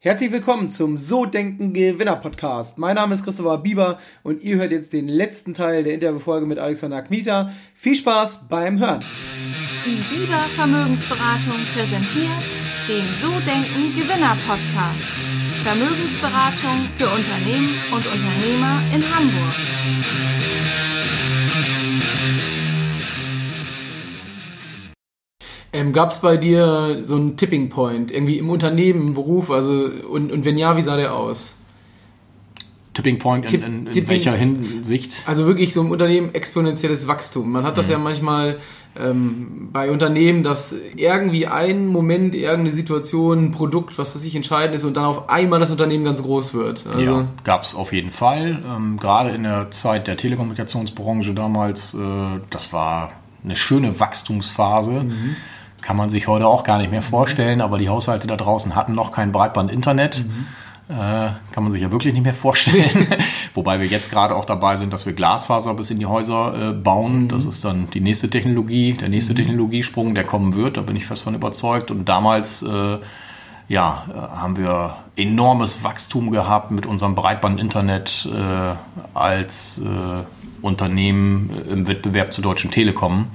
Herzlich willkommen zum So Denken Gewinner Podcast. Mein Name ist Christopher Bieber und ihr hört jetzt den letzten Teil der Interviewfolge mit Alexander Kmita. Viel Spaß beim Hören. Die Bieber Vermögensberatung präsentiert den So Denken Gewinner Podcast. Vermögensberatung für Unternehmen und Unternehmer in Hamburg. Ähm, Gab es bei dir so einen Tipping Point, irgendwie im Unternehmen, im Beruf? Also, und, und wenn ja, wie sah der aus? Tipping Point in, in, in Tipping, welcher Hinsicht? Also wirklich so im Unternehmen exponentielles Wachstum. Man hat das mhm. ja manchmal ähm, bei Unternehmen, dass irgendwie ein Moment, irgendeine Situation, ein Produkt, was für sich entscheidend ist und dann auf einmal das Unternehmen ganz groß wird. Also ja, gab es auf jeden Fall. Ähm, gerade in der Zeit der Telekommunikationsbranche damals, äh, das war eine schöne Wachstumsphase. Mhm kann man sich heute auch gar nicht mehr vorstellen, aber die Haushalte da draußen hatten noch kein Breitband-Internet. Mhm. Äh, kann man sich ja wirklich nicht mehr vorstellen. Wobei wir jetzt gerade auch dabei sind, dass wir Glasfaser bis in die Häuser äh, bauen. Mhm. Das ist dann die nächste Technologie, der nächste mhm. Technologiesprung, der kommen wird. Da bin ich fest von überzeugt. Und damals äh, ja, äh, haben wir enormes Wachstum gehabt mit unserem Breitband-Internet äh, als äh, Unternehmen im Wettbewerb zur Deutschen Telekom.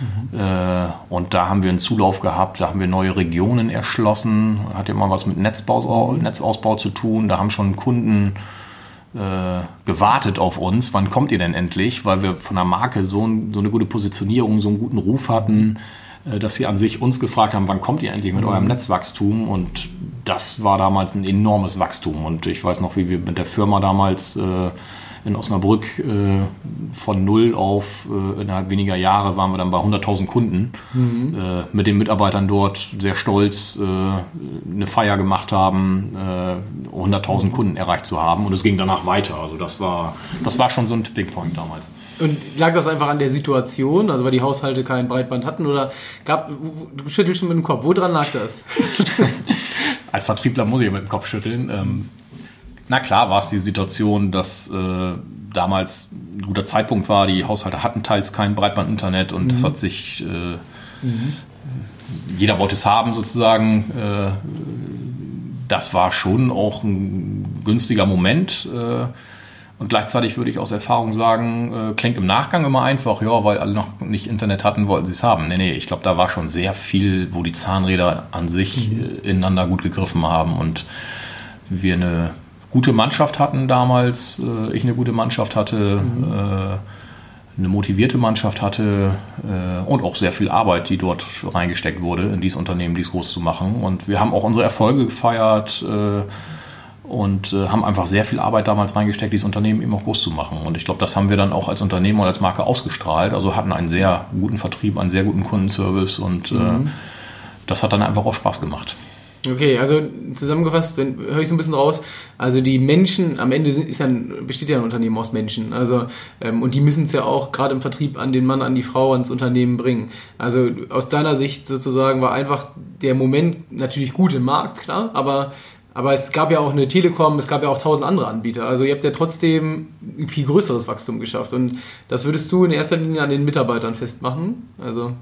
Mhm. Äh, und da haben wir einen Zulauf gehabt, da haben wir neue Regionen erschlossen, hat ja mal was mit Netzbau, Netzausbau zu tun, da haben schon Kunden äh, gewartet auf uns, wann kommt ihr denn endlich, weil wir von der Marke so, so eine gute Positionierung, so einen guten Ruf hatten, äh, dass sie an sich uns gefragt haben, wann kommt ihr endlich mit mhm. eurem Netzwachstum? Und das war damals ein enormes Wachstum. Und ich weiß noch, wie wir mit der Firma damals äh, in Osnabrück äh, von null auf äh, innerhalb weniger Jahre waren wir dann bei 100.000 Kunden mhm. äh, mit den Mitarbeitern dort sehr stolz äh, eine Feier gemacht haben, 100.000 äh, Kunden erreicht zu haben und es ging danach weiter. Also das war, das war schon so ein Tipping Point damals. Und lag das einfach an der Situation, also weil die Haushalte kein Breitband hatten oder gab, du schüttelst schon mit dem Kopf, woran lag das? Als Vertriebler muss ich mit dem Kopf schütteln. Ähm, na klar war es die Situation, dass äh, damals ein guter Zeitpunkt war. Die Haushalte hatten teils kein Breitbandinternet und mhm. das hat sich, äh, mhm. jeder wollte es haben sozusagen. Äh, das war schon auch ein günstiger Moment. Äh, und gleichzeitig würde ich aus Erfahrung sagen, äh, klingt im Nachgang immer einfach, ja, weil alle noch nicht Internet hatten, wollten sie es haben. Nee, nee, ich glaube, da war schon sehr viel, wo die Zahnräder an sich mhm. Äh, ineinander gut gegriffen haben und wir eine gute Mannschaft hatten damals, äh, ich eine gute Mannschaft hatte, mhm. äh, eine motivierte Mannschaft hatte äh, und auch sehr viel Arbeit, die dort reingesteckt wurde, in dieses Unternehmen, dies groß zu machen. Und wir haben auch unsere Erfolge gefeiert und haben einfach sehr viel Arbeit damals reingesteckt, dieses Unternehmen eben auch groß zu machen. Und ich glaube, das haben wir dann auch als Unternehmen und als Marke ausgestrahlt. Also hatten einen sehr guten Vertrieb, einen sehr guten Kundenservice und mhm. das hat dann einfach auch Spaß gemacht. Okay, also zusammengefasst, wenn, höre ich so ein bisschen raus, also die Menschen, am Ende sind, ist ja ein, besteht ja ein Unternehmen aus Menschen, also ähm, und die müssen es ja auch gerade im Vertrieb an den Mann, an die Frau, ans Unternehmen bringen. Also aus deiner Sicht sozusagen war einfach der Moment natürlich gut im Markt, klar, aber aber es gab ja auch eine Telekom, es gab ja auch tausend andere Anbieter. Also ihr habt ja trotzdem ein viel größeres Wachstum geschafft. Und das würdest du in erster Linie an den Mitarbeitern festmachen? Also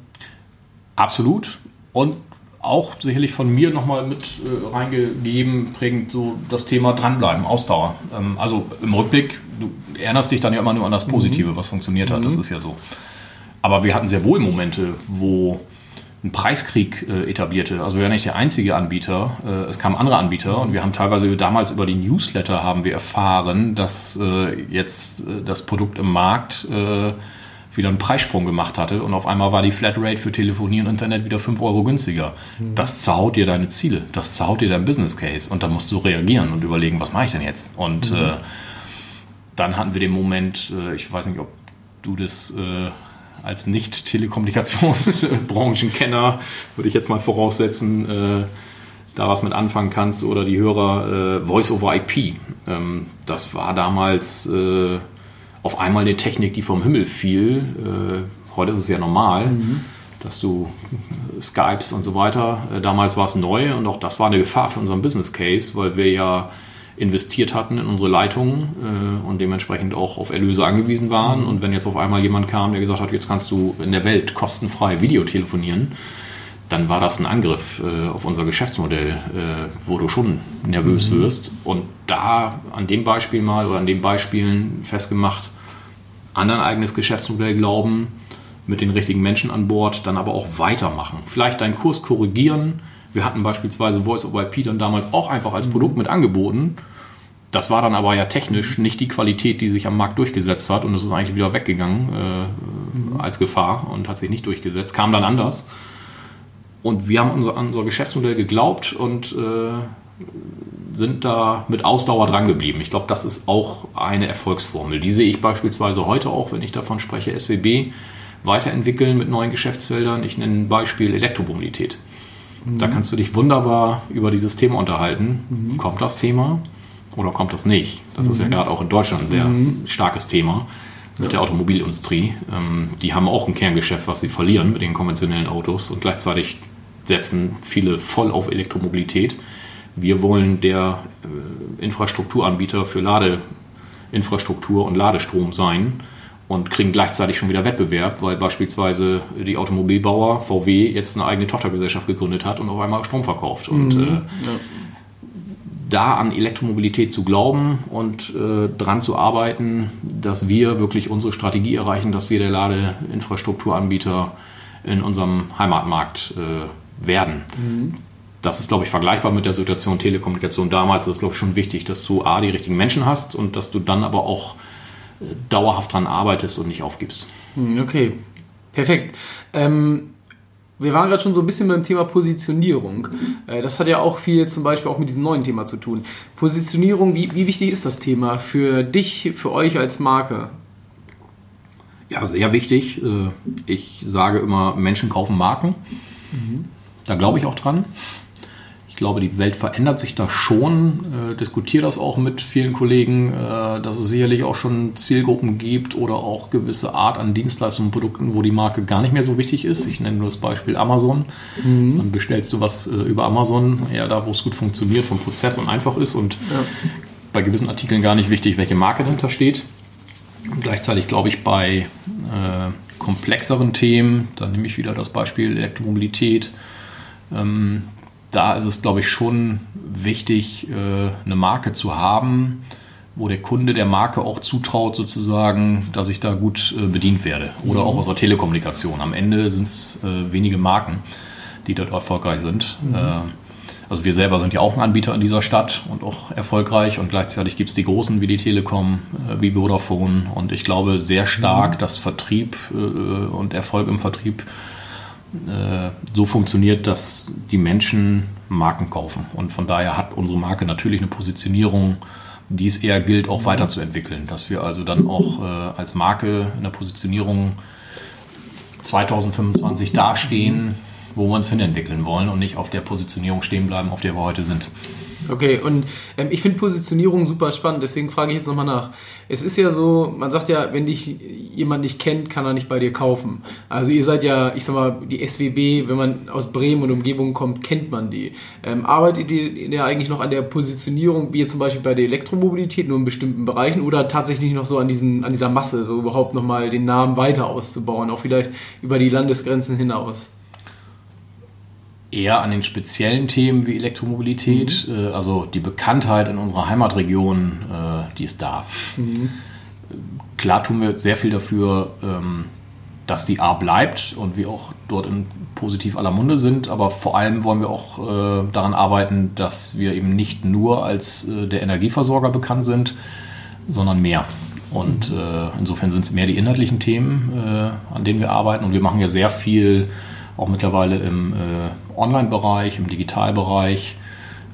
Absolut. Und auch sicherlich von mir nochmal mit äh, reingegeben, prägend so das Thema dranbleiben, Ausdauer. Ähm, also im Rückblick, du erinnerst dich dann ja immer nur an das Positive, mhm. was funktioniert hat, mhm. das ist ja so. Aber wir hatten sehr wohl Momente, wo ein Preiskrieg äh, etablierte. Also wir waren nicht der einzige Anbieter, äh, es kamen andere Anbieter und wir haben teilweise damals über die Newsletter haben wir erfahren, dass äh, jetzt äh, das Produkt im Markt äh, wieder einen Preissprung gemacht hatte und auf einmal war die Flatrate für Telefonie und Internet wieder 5 Euro günstiger. Mhm. Das zerhaut dir deine Ziele, das zerhaut dir dein Business Case und da musst du reagieren und überlegen, was mache ich denn jetzt? Und mhm. äh, dann hatten wir den Moment, äh, ich weiß nicht, ob du das äh, als Nicht-Telekommunikationsbranchenkenner, würde ich jetzt mal voraussetzen, äh, da was mit anfangen kannst oder die Hörer äh, Voice over IP. Ähm, das war damals äh, auf einmal eine Technik, die vom Himmel fiel. Äh, heute ist es ja normal, mhm. dass du Skypes und so weiter. Äh, damals war es neu und auch das war eine Gefahr für unseren Business Case, weil wir ja investiert hatten in unsere Leitungen äh, und dementsprechend auch auf Erlöse angewiesen waren. Mhm. Und wenn jetzt auf einmal jemand kam, der gesagt hat, jetzt kannst du in der Welt kostenfrei Videotelefonieren, dann war das ein Angriff äh, auf unser Geschäftsmodell, äh, wo du schon nervös mhm. wirst. Und da an dem Beispiel mal oder an den Beispielen festgemacht, an dein eigenes Geschäftsmodell glauben, mit den richtigen Menschen an Bord, dann aber auch weitermachen. Vielleicht deinen Kurs korrigieren. Wir hatten beispielsweise Voice over IP dann damals auch einfach als mhm. Produkt mit angeboten. Das war dann aber ja technisch nicht die Qualität, die sich am Markt durchgesetzt hat und es ist eigentlich wieder weggegangen äh, mhm. als Gefahr und hat sich nicht durchgesetzt, kam dann anders. Und wir haben unser, unser Geschäftsmodell geglaubt und äh, sind da mit Ausdauer dran geblieben. Ich glaube, das ist auch eine Erfolgsformel. Die sehe ich beispielsweise heute auch, wenn ich davon spreche, SWB weiterentwickeln mit neuen Geschäftsfeldern. Ich nenne ein Beispiel Elektromobilität. Mhm. Da kannst du dich wunderbar über dieses Thema unterhalten. Mhm. Kommt das Thema oder kommt das nicht? Das mhm. ist ja mhm. gerade auch in Deutschland ein sehr mhm. starkes Thema mit ja. der Automobilindustrie. Ähm, die haben auch ein Kerngeschäft, was sie verlieren mit den konventionellen Autos und gleichzeitig setzen viele voll auf Elektromobilität. Wir wollen der äh, Infrastrukturanbieter für Ladeinfrastruktur und Ladestrom sein und kriegen gleichzeitig schon wieder Wettbewerb, weil beispielsweise die Automobilbauer VW jetzt eine eigene Tochtergesellschaft gegründet hat und auf einmal Strom verkauft. Und mhm. äh, ja. da an Elektromobilität zu glauben und äh, dran zu arbeiten, dass wir wirklich unsere Strategie erreichen, dass wir der Ladeinfrastrukturanbieter in unserem Heimatmarkt äh, werden. Mhm. Das ist, glaube ich, vergleichbar mit der Situation Telekommunikation damals. Das ist, glaube ich, schon wichtig, dass du A, die richtigen Menschen hast und dass du dann aber auch äh, dauerhaft daran arbeitest und nicht aufgibst. Hm, okay, perfekt. Ähm, wir waren gerade schon so ein bisschen beim Thema Positionierung. Äh, das hat ja auch viel zum Beispiel auch mit diesem neuen Thema zu tun. Positionierung, wie, wie wichtig ist das Thema für dich, für euch als Marke? Ja, sehr wichtig. Äh, ich sage immer, Menschen kaufen Marken. Mhm. Da glaube ich auch dran. Ich glaube, die Welt verändert sich da schon. Äh, diskutiere das auch mit vielen Kollegen, äh, dass es sicherlich auch schon Zielgruppen gibt oder auch gewisse Art an Dienstleistungen und Produkten, wo die Marke gar nicht mehr so wichtig ist. Ich nenne nur das Beispiel Amazon. Mhm. Dann bestellst du was äh, über Amazon, eher da, wo es gut funktioniert, vom Prozess und einfach ist und ja. bei gewissen Artikeln gar nicht wichtig, welche Marke dahinter steht. Und gleichzeitig glaube ich bei äh, komplexeren Themen, dann nehme ich wieder das Beispiel Elektromobilität, ähm, da ist es, glaube ich, schon wichtig, äh, eine Marke zu haben, wo der Kunde der Marke auch zutraut, sozusagen, dass ich da gut äh, bedient werde. Oder mhm. auch aus der Telekommunikation. Am Ende sind es äh, wenige Marken, die dort erfolgreich sind. Mhm. Äh, also wir selber sind ja auch ein Anbieter in dieser Stadt und auch erfolgreich und gleichzeitig gibt es die großen wie die Telekom, äh, wie Vodafone und ich glaube sehr stark, mhm. dass Vertrieb äh, und Erfolg im Vertrieb äh, so funktioniert, dass die Menschen Marken kaufen. Und von daher hat unsere Marke natürlich eine Positionierung, die es eher gilt, auch weiterzuentwickeln. Dass wir also dann auch äh, als Marke in der Positionierung 2025 dastehen, wo wir uns hinentwickeln wollen und nicht auf der Positionierung stehen bleiben, auf der wir heute sind. Okay, und ähm, ich finde Positionierung super spannend, deswegen frage ich jetzt nochmal nach. Es ist ja so, man sagt ja, wenn dich jemand nicht kennt, kann er nicht bei dir kaufen. Also ihr seid ja, ich sag mal, die SWB, wenn man aus Bremen und Umgebung kommt, kennt man die. Ähm, arbeitet ihr ja eigentlich noch an der Positionierung, wie zum Beispiel bei der Elektromobilität, nur in bestimmten Bereichen oder tatsächlich noch so an, diesen, an dieser Masse, so überhaupt nochmal den Namen weiter auszubauen, auch vielleicht über die Landesgrenzen hinaus? Eher an den speziellen Themen wie Elektromobilität. Mhm. Äh, also die Bekanntheit in unserer Heimatregion, äh, die ist da. Mhm. Klar tun wir sehr viel dafür, ähm, dass die A bleibt und wir auch dort in positiv aller Munde sind, aber vor allem wollen wir auch äh, daran arbeiten, dass wir eben nicht nur als der Energieversorger bekannt sind, sondern mehr. Und mhm. insofern sind es mehr die inhaltlichen Themen, an denen wir arbeiten und wir machen ja sehr viel auch mittlerweile im Online-Bereich, im Digitalbereich,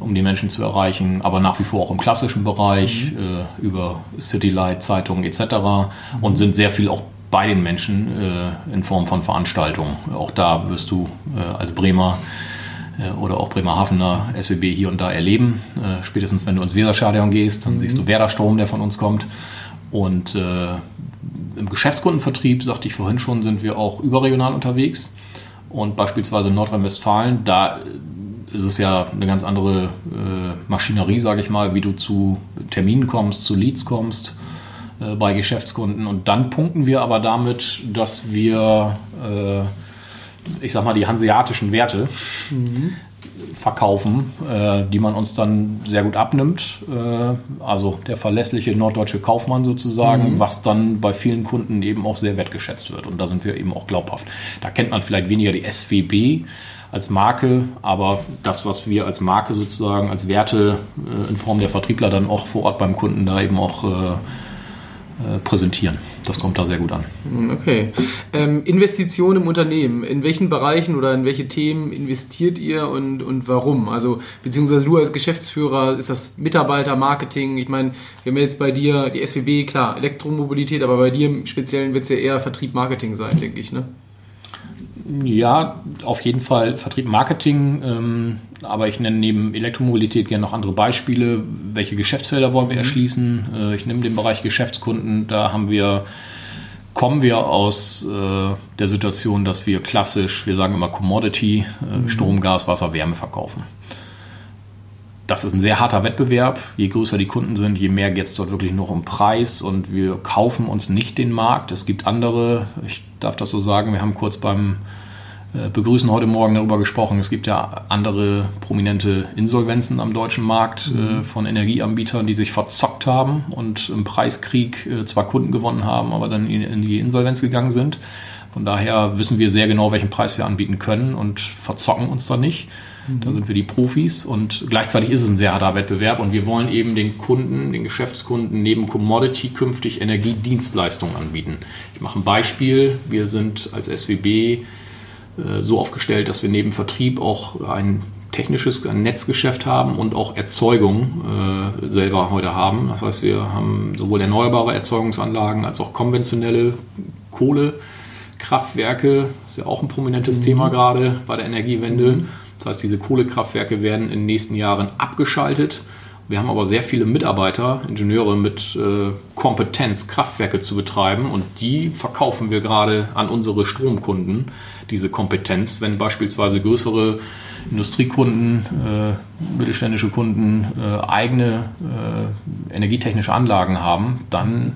um die Menschen zu erreichen, aber nach wie vor auch im klassischen Bereich mhm. äh, über Citylight, Zeitungen etc. Mhm. und sind sehr viel auch bei den Menschen äh, in Form von Veranstaltungen. Auch da wirst du äh, als Bremer äh, oder auch Bremerhavener SWB hier und da erleben. Äh, spätestens wenn du ins Weserstadion gehst, dann mhm. siehst du Werder-Strom, der von uns kommt. Und im Geschäftskundenvertrieb, sagte ich vorhin schon, sind wir auch überregional unterwegs. Und beispielsweise in Nordrhein-Westfalen, da ist es ja eine ganz andere äh, Maschinerie, sage ich mal, wie du zu Terminen kommst, zu Leads kommst äh, bei Geschäftskunden. Und dann punkten wir aber damit, dass wir äh, ich sag mal, die hanseatischen Werte mhm. Verkaufen, äh, die man uns dann sehr gut abnimmt. Äh, also der verlässliche norddeutsche Kaufmann sozusagen, mhm. was dann bei vielen Kunden eben auch sehr wertgeschätzt wird. Und da sind wir eben auch glaubhaft. Da kennt man vielleicht weniger die SWB als Marke, aber das, was wir als Marke sozusagen, als Werte äh, in Form der Vertriebler dann auch vor Ort beim Kunden da eben auch äh, präsentieren. Das kommt da sehr gut an. Hm, okay. Ähm, Investition im Unternehmen. In welchen Bereichen oder in welche Themen investiert ihr und, und warum? Also, beziehungsweise du als Geschäftsführer, ist das Mitarbeiter, Marketing? Ich meine, wir haben jetzt bei dir die SWB, klar, Elektromobilität, aber bei dir im Speziellen wird es ja eher Vertrieb, Marketing sein, denke ich, ne? Ja, auf jeden Fall Vertrieb, Marketing. Ähm, aber ich nenne neben Elektromobilität gerne noch andere Beispiele. Welche Geschäftsfelder wollen wir mhm. erschließen? Äh, ich nehme den Bereich Geschäftskunden. Da haben wir, kommen wir aus äh, der Situation, dass wir klassisch, wir sagen immer Commodity, äh, mhm. Strom, Gas, Wasser, Wärme verkaufen. Das ist ein sehr harter Wettbewerb. Je größer die Kunden sind, je mehr geht es dort wirklich nur um Preis und wir kaufen uns nicht den Markt. Es gibt andere, ich darf das so sagen, wir haben kurz beim äh, begrüßen heute Morgen darüber gesprochen. Es gibt ja andere prominente Insolvenzen am deutschen Markt mhm. äh, von Energieanbietern, die sich verzockt haben und im Preiskrieg äh, zwar Kunden gewonnen haben, aber dann in, in, die Insolvenz gegangen sind. Von daher wissen wir sehr genau, welchen Preis wir anbieten können und verzocken uns da nicht. Mhm. Da sind wir die Profis und gleichzeitig ist es ein sehr harter Wettbewerb und wir wollen eben den Kunden, den Geschäftskunden neben Commodity künftig Energiedienstleistungen anbieten. Ich mache ein Beispiel. Wir sind als SWB äh, so aufgestellt, dass wir neben Vertrieb auch ein technisches ein Netzgeschäft haben und auch Erzeugung äh, selber heute haben. Das heißt, wir haben sowohl erneuerbare Erzeugungsanlagen als auch konventionelle Kohlekraftwerke. Das ist ja auch ein prominentes mhm. Thema gerade bei der Energiewende. Mhm. Das heißt, diese Kohlekraftwerke werden in den nächsten Jahren abgeschaltet. Wir haben aber sehr viele Mitarbeiter, Ingenieure mit äh, Kompetenz, Kraftwerke zu betreiben und die verkaufen wir gerade an unsere Stromkunden diese Kompetenz. Wenn beispielsweise größere Industriekunden, äh, mittelständische Kunden äh, eigene äh, energietechnische Anlagen haben, dann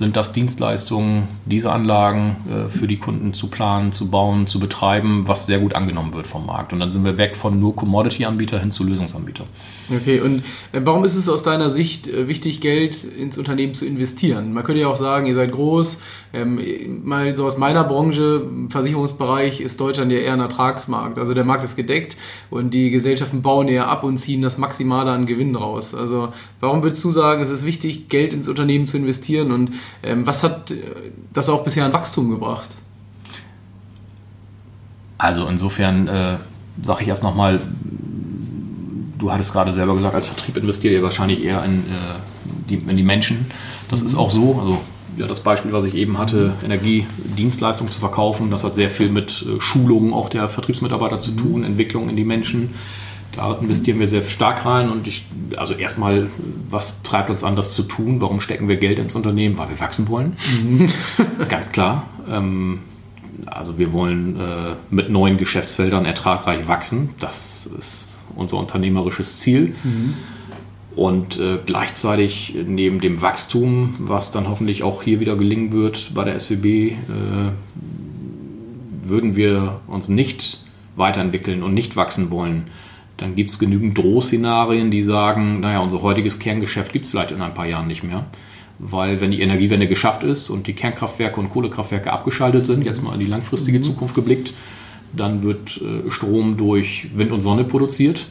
sind das Dienstleistungen, diese Anlagen äh, für die Kunden zu planen, zu bauen, zu betreiben, was sehr gut angenommen wird vom Markt. Und dann sind wir weg von nur Commodity-Anbieter hin zu Lösungsanbieter. Okay, und äh, warum ist es aus deiner Sicht äh, wichtig, Geld ins Unternehmen zu investieren? Man könnte ja auch sagen, ihr seid groß. Ähm, mal so aus meiner Branche, Versicherungsbereich, ist Deutschland ja eher ein Ertragsmarkt. Also der Markt ist gedeckt und die Gesellschaften bauen eher ab und ziehen das Maximale an Gewinn raus. Also warum würdest du sagen, es ist wichtig, Geld ins Unternehmen zu investieren und ähm, was hat das auch bisher an Wachstum gebracht? Also insofern äh, sage ich erst nochmal, du hattest gerade selber gesagt, als Vertrieb investiert ihr wahrscheinlich eher in, äh, die, in die Menschen. Das mhm. ist auch so. Also ja, das Beispiel, was ich eben hatte, Energiedienstleistungen zu verkaufen, das hat sehr viel mit äh, Schulungen auch der Vertriebsmitarbeiter zu tun, mhm. Entwicklung in die Menschen. Da investieren wir sehr stark rein und ich, also erstmal, was treibt uns an, das zu tun? Warum stecken wir Geld ins Unternehmen? Weil wir wachsen wollen. Mhm. Ganz klar. Ähm, also wir wollen äh, mit neuen Geschäftsfeldern ertragreich wachsen. Das ist unser unternehmerisches Ziel. Mhm. Und äh, gleichzeitig neben dem Wachstum, was dann hoffentlich auch hier wieder gelingen wird bei der SWB, äh, würden wir uns nicht weiterentwickeln und nicht wachsen wollen, dann gibt es genügend Drohszenarien, die sagen, naja, unser heutiges Kerngeschäft gibt es vielleicht in ein paar Jahren nicht mehr. Weil wenn die Energiewende geschafft ist und die Kernkraftwerke und Kohlekraftwerke abgeschaltet sind, jetzt mal in die langfristige mhm. Zukunft geblickt, dann wird äh, Strom durch Wind und Sonne produziert.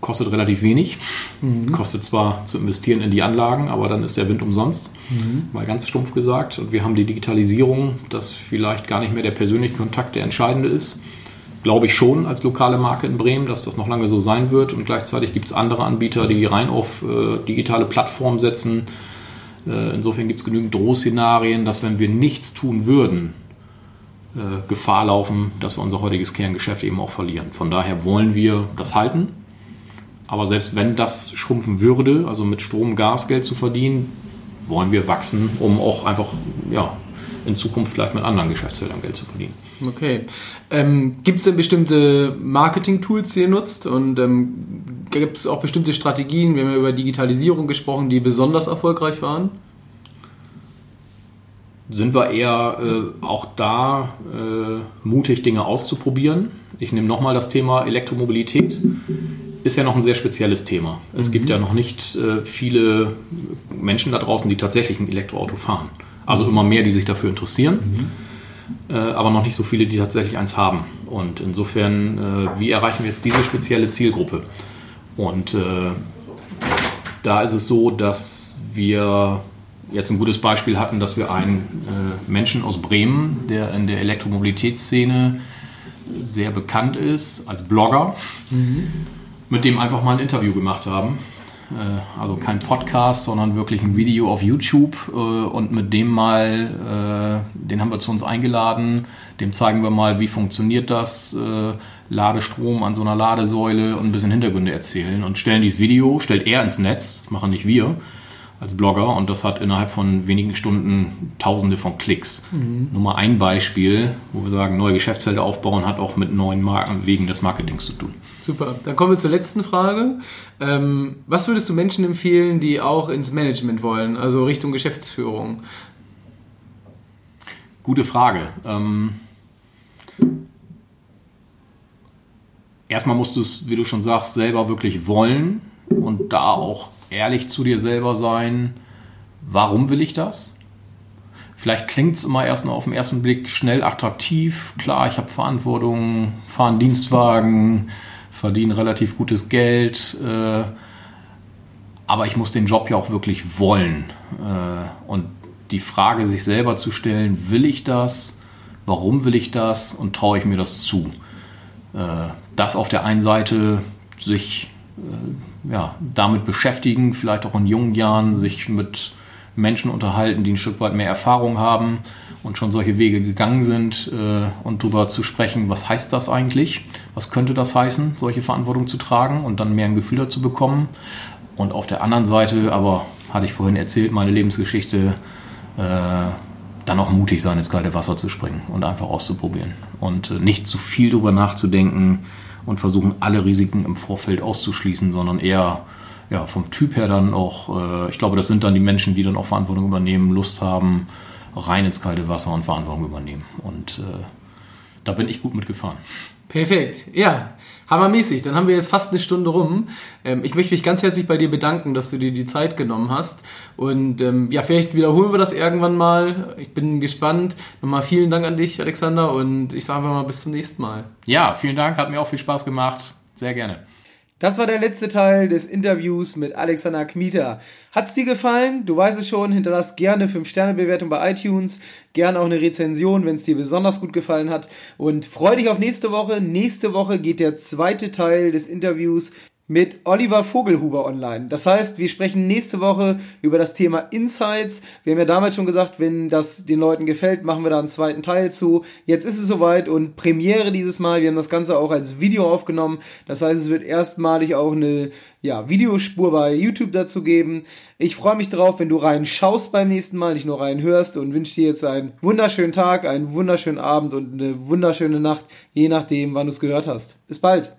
Kostet relativ wenig. Mhm. Kostet zwar zu investieren in die Anlagen, aber dann ist der Wind umsonst. Mhm. Mal ganz stumpf gesagt. Und wir haben die Digitalisierung, dass vielleicht gar nicht mehr der persönliche Kontakt der entscheidende ist glaube ich schon als lokale Marke in Bremen, dass das noch lange so sein wird. Und gleichzeitig gibt es andere Anbieter, die rein auf äh, digitale Plattformen setzen. Äh, insofern gibt es genügend Drohszenarien, dass wenn wir nichts tun würden, Gefahr laufen, dass wir unser heutiges Kerngeschäft eben auch verlieren. Von daher wollen wir das halten. Aber selbst wenn das schrumpfen würde, also mit Strom, Gas Geld zu verdienen, wollen wir wachsen, um auch einfach ja, in Zukunft vielleicht mit anderen Geschäftsfeldern Geld zu verdienen. Okay. Ähm, gibt es denn bestimmte Marketing-Tools, die ihr nutzt? Und ähm, gibt es auch bestimmte Strategien, wir haben ja über Digitalisierung gesprochen, die besonders erfolgreich waren? Sind wir eher äh, auch da äh, mutig, Dinge auszuprobieren. Ich nehme nochmal das Thema Elektromobilität. Ist ja noch ein sehr spezielles Thema. Es mhm. gibt ja noch nicht äh, viele Menschen da draußen, die tatsächlich ein Elektroauto fahren. Also immer mehr, die sich dafür interessieren, mhm. äh, aber noch nicht so viele, die tatsächlich eins haben. Und insofern, äh, wie erreichen wir jetzt diese spezielle Zielgruppe? Und äh, da ist es so, dass wir jetzt ein gutes Beispiel hatten, dass wir einen äh, Menschen aus Bremen, der in der Elektromobilitätsszene sehr bekannt ist, als Blogger, mhm. mit dem einfach mal ein Interview gemacht haben. Äh, also kein Podcast, sondern wirklich ein Video auf YouTube äh, und mit dem mal, äh, den haben wir zu uns eingeladen, dem zeigen wir mal, wie funktioniert das, äh, Ladestrom an so einer Ladesäule und ein bisschen Hintergründe erzählen und stellen dieses Video, stellt er ins Netz, machen nicht wir als Blogger und das hat innerhalb von wenigen Stunden Tausende von Klicks. Mhm. Nur mal ein Beispiel, wo wir sagen, neue Geschäftsfelder aufbauen hat auch mit neuen Marken wegen des Marketings zu tun. Super. Dann kommen wir zur letzten Frage. Ähm, was würdest du Menschen empfehlen, die auch ins Management wollen, also Richtung Geschäftsführung? Gute Frage. Ähm, erstmal musst du es, wie du schon sagst, selber wirklich wollen und da auch ehrlich zu dir selber sein, warum will ich das? Vielleicht klingt es immer erst auf den ersten Blick schnell attraktiv. Klar, ich habe Verantwortung, fahre einen Dienstwagen, verdiene relativ gutes Geld, äh, aber ich muss den Job ja auch wirklich wollen. Äh, und die Frage sich selber zu stellen, will ich das? Warum will ich das? Und traue ich mir das zu? Äh, das auf der einen Seite sich äh, ja, damit beschäftigen, vielleicht auch in jungen Jahren sich mit Menschen unterhalten, die ein Stück weit mehr Erfahrung haben und schon solche Wege gegangen sind äh, und darüber zu sprechen, was heißt das eigentlich, was könnte das heißen, solche Verantwortung zu tragen und dann mehr ein Gefühl dazu bekommen. Und auf der anderen Seite, aber hatte ich vorhin erzählt, meine Lebensgeschichte, äh, dann auch mutig sein, ins kalte Wasser zu springen und einfach auszuprobieren und äh, nicht zu viel darüber nachzudenken, und versuchen alle Risiken im Vorfeld auszuschließen, sondern eher ja, vom Typ her dann auch, äh, ich glaube, das sind dann die Menschen, die dann auch Verantwortung übernehmen, Lust haben, rein ins kalte Wasser und Verantwortung übernehmen. Und äh, da bin ich gut mitgefahren. Perfekt, ja, hammermäßig. Dann haben wir jetzt fast eine Stunde rum. Ähm, ich möchte mich ganz herzlich bei dir bedanken, dass du dir die Zeit genommen hast. Und ähm, ja, vielleicht wiederholen wir das irgendwann mal. Ich bin gespannt. Nochmal vielen Dank an dich, Alexander. Und ich sage mal bis zum nächsten Mal. Ja, vielen Dank. Hat mir auch viel Spaß gemacht. Sehr gerne. Das war der letzte Teil des Interviews mit Alexander Kmieter. Hat's dir gefallen? Du weißt es schon, hinterlass gerne 5-Sterne-Bewertung bei iTunes, gerne auch eine Rezension, wenn es dir besonders gut gefallen hat und freu dich auf nächste Woche. Nächste Woche geht der zweite Teil des Interviews mit Oliver Vogelhuber online. Das heißt, wir sprechen nächste Woche über das Thema Insights. Wir haben ja damals schon gesagt, wenn das den Leuten gefällt, machen wir da einen zweiten Teil zu. Jetzt ist es soweit und Premiere dieses Mal. Wir haben das Ganze auch als Video aufgenommen. Das heißt, es wird erstmalig auch eine ja, Videospur bei YouTube dazu geben. Ich freue mich drauf, wenn du reinschaust beim nächsten Mal, nicht nur reinhörst und wünsche dir jetzt einen wunderschönen Tag, einen wunderschönen Abend und eine wunderschöne Nacht, je nachdem, wann du es gehört hast. Bis bald.